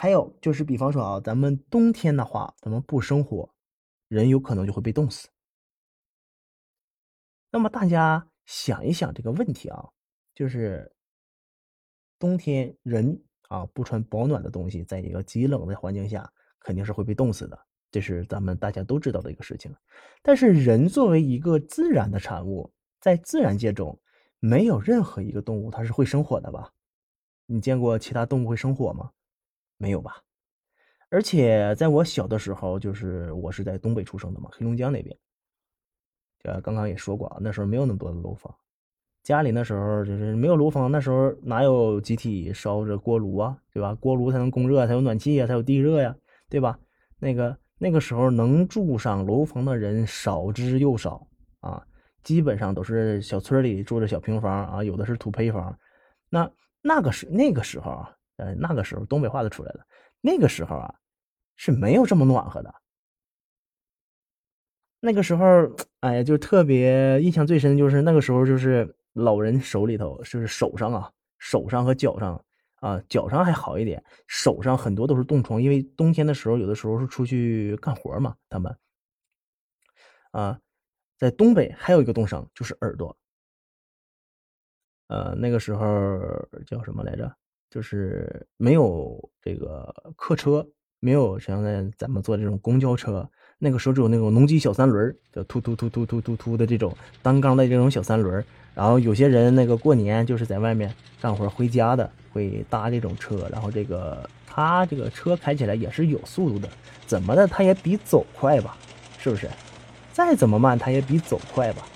还有就是，比方说啊，咱们冬天的话，咱们不生火，人有可能就会被冻死。那么大家想一想这个问题啊，就是冬天人啊不穿保暖的东西，在一个极冷的环境下，肯定是会被冻死的，这是咱们大家都知道的一个事情。但是人作为一个自然的产物，在自然界中，没有任何一个动物它是会生火的吧？你见过其他动物会生火吗？没有吧？而且在我小的时候，就是我是在东北出生的嘛，黑龙江那边。呃，刚刚也说过啊，那时候没有那么多的楼房，家里那时候就是没有楼房，那时候哪有集体烧着锅炉啊，对吧？锅炉才能供热，才有暖气呀，才有地热呀，对吧？那个那个时候能住上楼房的人少之又少啊，基本上都是小村里住着小平房啊，有的是土坯房。那那个时那个时候啊。呃，那个时候东北话都出来了。那个时候啊，是没有这么暖和的。那个时候，哎呀，就特别印象最深，就是那个时候，就是老人手里头，就是手上啊，手上和脚上啊，脚上还好一点，手上很多都是冻疮，因为冬天的时候，有的时候是出去干活嘛，他们啊，在东北还有一个冻伤，就是耳朵。呃，那个时候叫什么来着？就是没有这个客车，没有像在咱们坐这种公交车，那个时候只有那种农机小三轮，就突突突突突突突的这种单缸的这种小三轮。然后有些人那个过年就是在外面干活回家的，会搭这种车。然后这个他这个车开起来也是有速度的，怎么的他也比走快吧？是不是？再怎么慢他也比走快吧？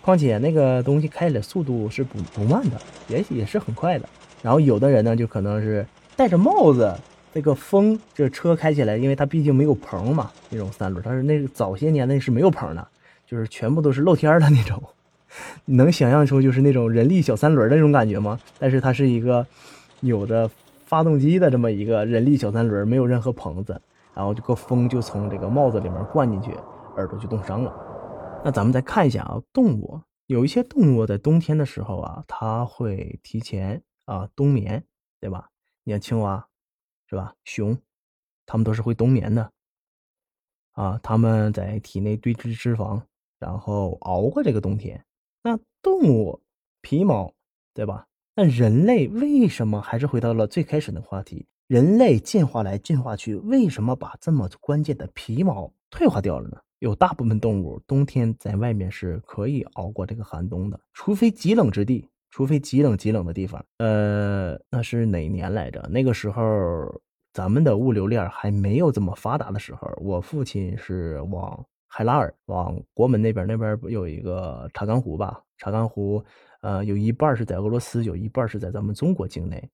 况且那个东西开起来速度是不不慢的，也也是很快的。然后有的人呢，就可能是戴着帽子，这个风，这车开起来，因为它毕竟没有棚嘛，那种三轮，它是那早些年那是没有棚的，就是全部都是露天的那种。你 能想象出就是那种人力小三轮的那种感觉吗？但是它是一个有着发动机的这么一个人力小三轮，没有任何棚子，然后这个风就从这个帽子里面灌进去，耳朵就冻伤了。那咱们再看一下啊，动物有一些动物在冬天的时候啊，它会提前。啊，冬眠，对吧？你像青蛙，是吧？熊，它们都是会冬眠的。啊，它们在体内堆积脂肪，然后熬过这个冬天。那动物皮毛，对吧？那人类为什么还是回到了最开始的话题？人类进化来进化去，为什么把这么关键的皮毛退化掉了呢？有大部分动物冬天在外面是可以熬过这个寒冬的，除非极冷之地。除非极冷极冷的地方，呃，那是哪年来着？那个时候咱们的物流链还没有这么发达的时候，我父亲是往海拉尔、往国门那边，那边有一个查干湖吧？查干湖，呃，有一半是在俄罗斯，有一半是在咱们中国境内。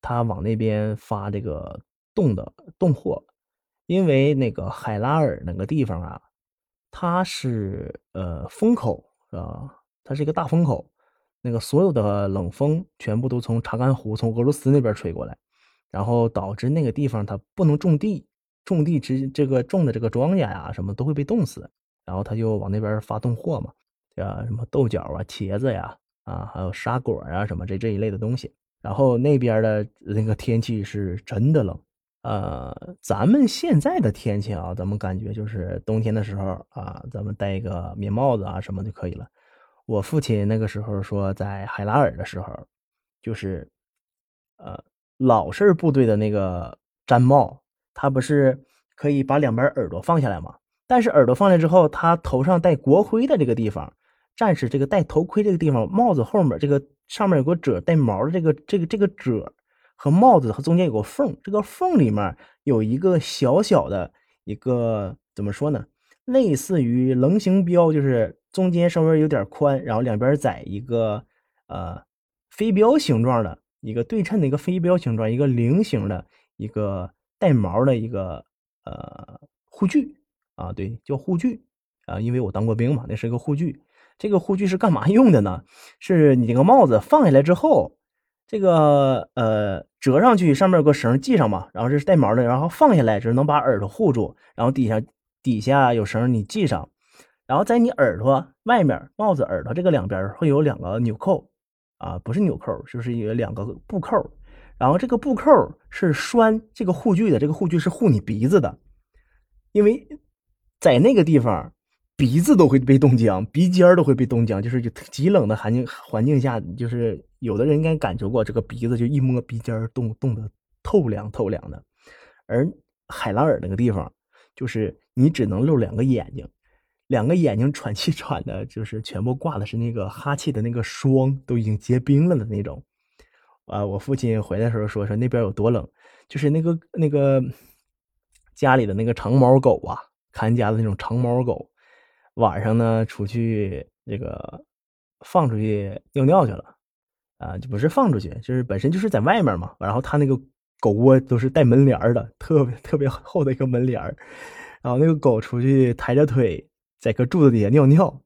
他往那边发这个冻的冻货，因为那个海拉尔那个地方啊，它是呃风口是吧？它是一个大风口。那个所有的冷风全部都从查干湖、从俄罗斯那边吹过来，然后导致那个地方它不能种地，种地之这个种的这个庄稼呀什么都会被冻死，然后他就往那边发冻货嘛，啊什么豆角啊、茄子呀啊，还有沙果啊什么这这一类的东西。然后那边的那个天气是真的冷，呃，咱们现在的天气啊，咱们感觉就是冬天的时候啊，咱们戴一个棉帽子啊什么就可以了。我父亲那个时候说，在海拉尔的时候，就是，呃，老式部队的那个毡帽，他不是可以把两边耳朵放下来吗？但是耳朵放下之后，他头上戴国徽的这个地方，战士这个戴头盔这个地方，帽子后面这个上面有个褶带毛的这个这个这个褶和帽子和中间有个缝，这个缝里面有一个小小的一个怎么说呢？类似于棱形标，就是。中间稍微有点宽，然后两边窄一个，呃，飞镖形状的一个对称的一个飞镖形状，一个菱形的一个带毛的一个呃护具啊，对，叫护具啊，因为我当过兵嘛，那是个护具。这个护具是干嘛 用的呢？是你这个帽子放下来之后，这个呃折上去，上面有个绳系上嘛，然后这是带毛的，然后放下来就是能把耳朵护住，然后底下底下有绳你系上。然后在你耳朵外面，帽子耳朵这个两边会有两个纽扣，啊，不是纽扣，就是有两个布扣。然后这个布扣是拴这个护具的，这个护具是护你鼻子的，因为在那个地方，鼻子都会被冻僵，鼻尖都会被冻僵，就是极冷的环境环境下，就是有的人应该感受过，这个鼻子就一摸鼻尖冻冻得透凉透凉的。而海拉尔那个地方，就是你只能露两个眼睛，两个眼睛喘气喘的，就是全部挂的是那个哈气的那个霜，都已经结冰了的那种。啊，我父亲回来的时候说说那边有多冷，就是那个那个家里的那个长毛狗啊，看家的那种长毛狗，晚上呢出去那个放出去尿尿去了，啊，就不是放出去，就是本身就是在外面嘛。然后他那个狗窝都是带门帘的，特别特别厚的一个门帘然后那个狗出去抬着腿在个柱子底下尿尿。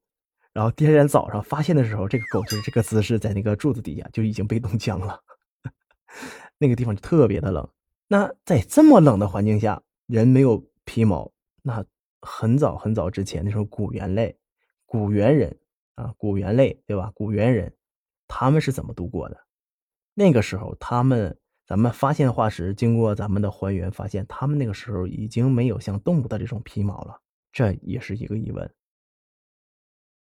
然后第二天早上发现的时候，这个狗就是这个姿势，在那个柱子底下就已经被冻僵了。那个地方就特别的冷。那在这么冷的环境下，人没有皮毛，那很早很早之前，那时候古猿类、古猿人啊，古猿类对吧？古猿人他们是怎么度过的？那个时候，他们咱们发现化石，经过咱们的还原，发现他们那个时候已经没有像动物的这种皮毛了，这也是一个疑问。